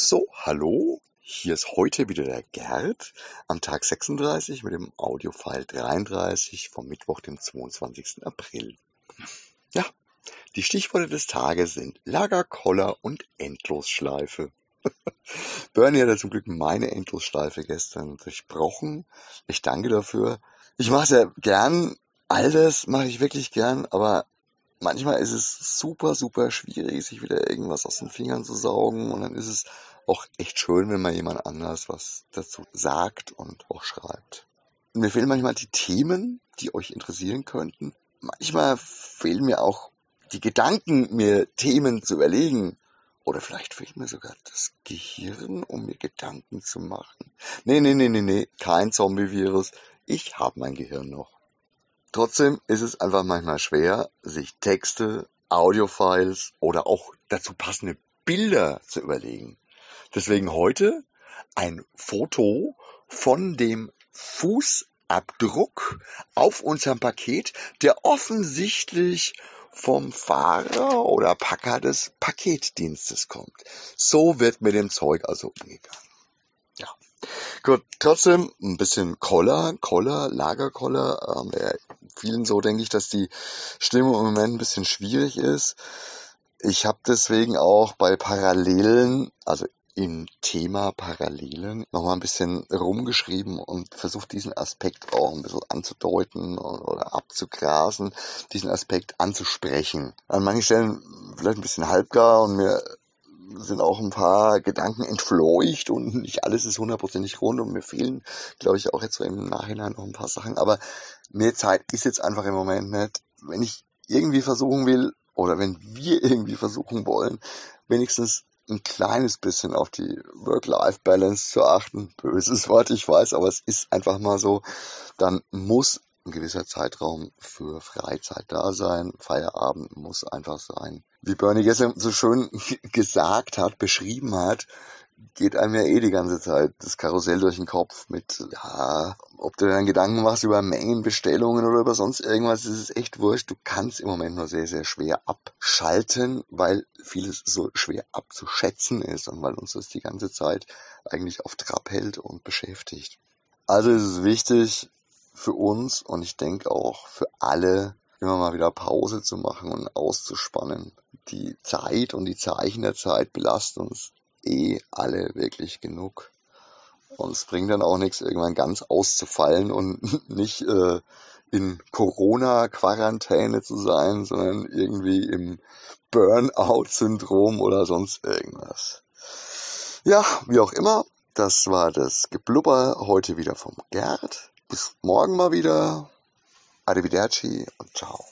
So, hallo. Hier ist heute wieder der Gerd am Tag 36 mit dem Audiofile 33 vom Mittwoch, dem 22. April. Ja, die Stichworte des Tages sind Lagerkoller und Endlosschleife. Bernie hat ja zum Glück meine Endlosschleife gestern durchbrochen. Ich danke dafür. Ich mache ja gern, all das mache ich wirklich gern, aber manchmal ist es super, super schwierig, sich wieder irgendwas aus den Fingern zu saugen. Und dann ist es auch echt schön, wenn mal jemand anders was dazu sagt und auch schreibt. Mir fehlen manchmal die Themen, die euch interessieren könnten. Manchmal fehlen mir auch die Gedanken, mir Themen zu überlegen. Oder vielleicht fehlt mir sogar das Gehirn, um mir Gedanken zu machen. Nee, nee, nee, nee, nee, kein Zombie-Virus. Ich habe mein Gehirn noch. Trotzdem ist es einfach manchmal schwer, sich Texte, Audiofiles oder auch dazu passende Bilder zu überlegen. Deswegen heute ein Foto von dem Fußabdruck auf unserem Paket, der offensichtlich vom Fahrer oder Packer des Paketdienstes kommt. So wird mit dem Zeug also umgegangen. Gut, trotzdem ein bisschen Koller, Koller, Lagerkoller. Ähm, ja, vielen so denke ich, dass die Stimmung im Moment ein bisschen schwierig ist. Ich habe deswegen auch bei Parallelen, also im Thema Parallelen nochmal ein bisschen rumgeschrieben und versucht diesen Aspekt auch ein bisschen anzudeuten oder abzugrasen, diesen Aspekt anzusprechen. An manchen Stellen vielleicht ein bisschen halbgar und mir sind auch ein paar Gedanken entfleucht und nicht alles ist hundertprozentig rund und mir fehlen, glaube ich, auch jetzt so im Nachhinein noch ein paar Sachen. Aber mehr Zeit ist jetzt einfach im Moment nicht. Wenn ich irgendwie versuchen will oder wenn wir irgendwie versuchen wollen, wenigstens ein kleines bisschen auf die Work-Life-Balance zu achten. Böses Wort, ich weiß, aber es ist einfach mal so. Dann muss ein gewisser Zeitraum für Freizeit da sein. Feierabend muss einfach sein. Wie Bernie gestern so schön gesagt hat, beschrieben hat, geht einem ja eh die ganze Zeit das Karussell durch den Kopf mit, ja, ob du dann Gedanken machst über Mengenbestellungen oder über sonst irgendwas, ist es echt wurscht. Du kannst im Moment nur sehr, sehr schwer abschalten, weil vieles so schwer abzuschätzen ist und weil uns das die ganze Zeit eigentlich auf Trab hält und beschäftigt. Also ist es wichtig für uns und ich denke auch für alle, immer mal wieder Pause zu machen und auszuspannen. Die Zeit und die Zeichen der Zeit belasten uns eh alle wirklich genug. Und es bringt dann auch nichts, irgendwann ganz auszufallen und nicht äh, in Corona-Quarantäne zu sein, sondern irgendwie im Burnout-Syndrom oder sonst irgendwas. Ja, wie auch immer, das war das Geblubber heute wieder vom Gerd. Bis morgen mal wieder. Arrivederci und ciao.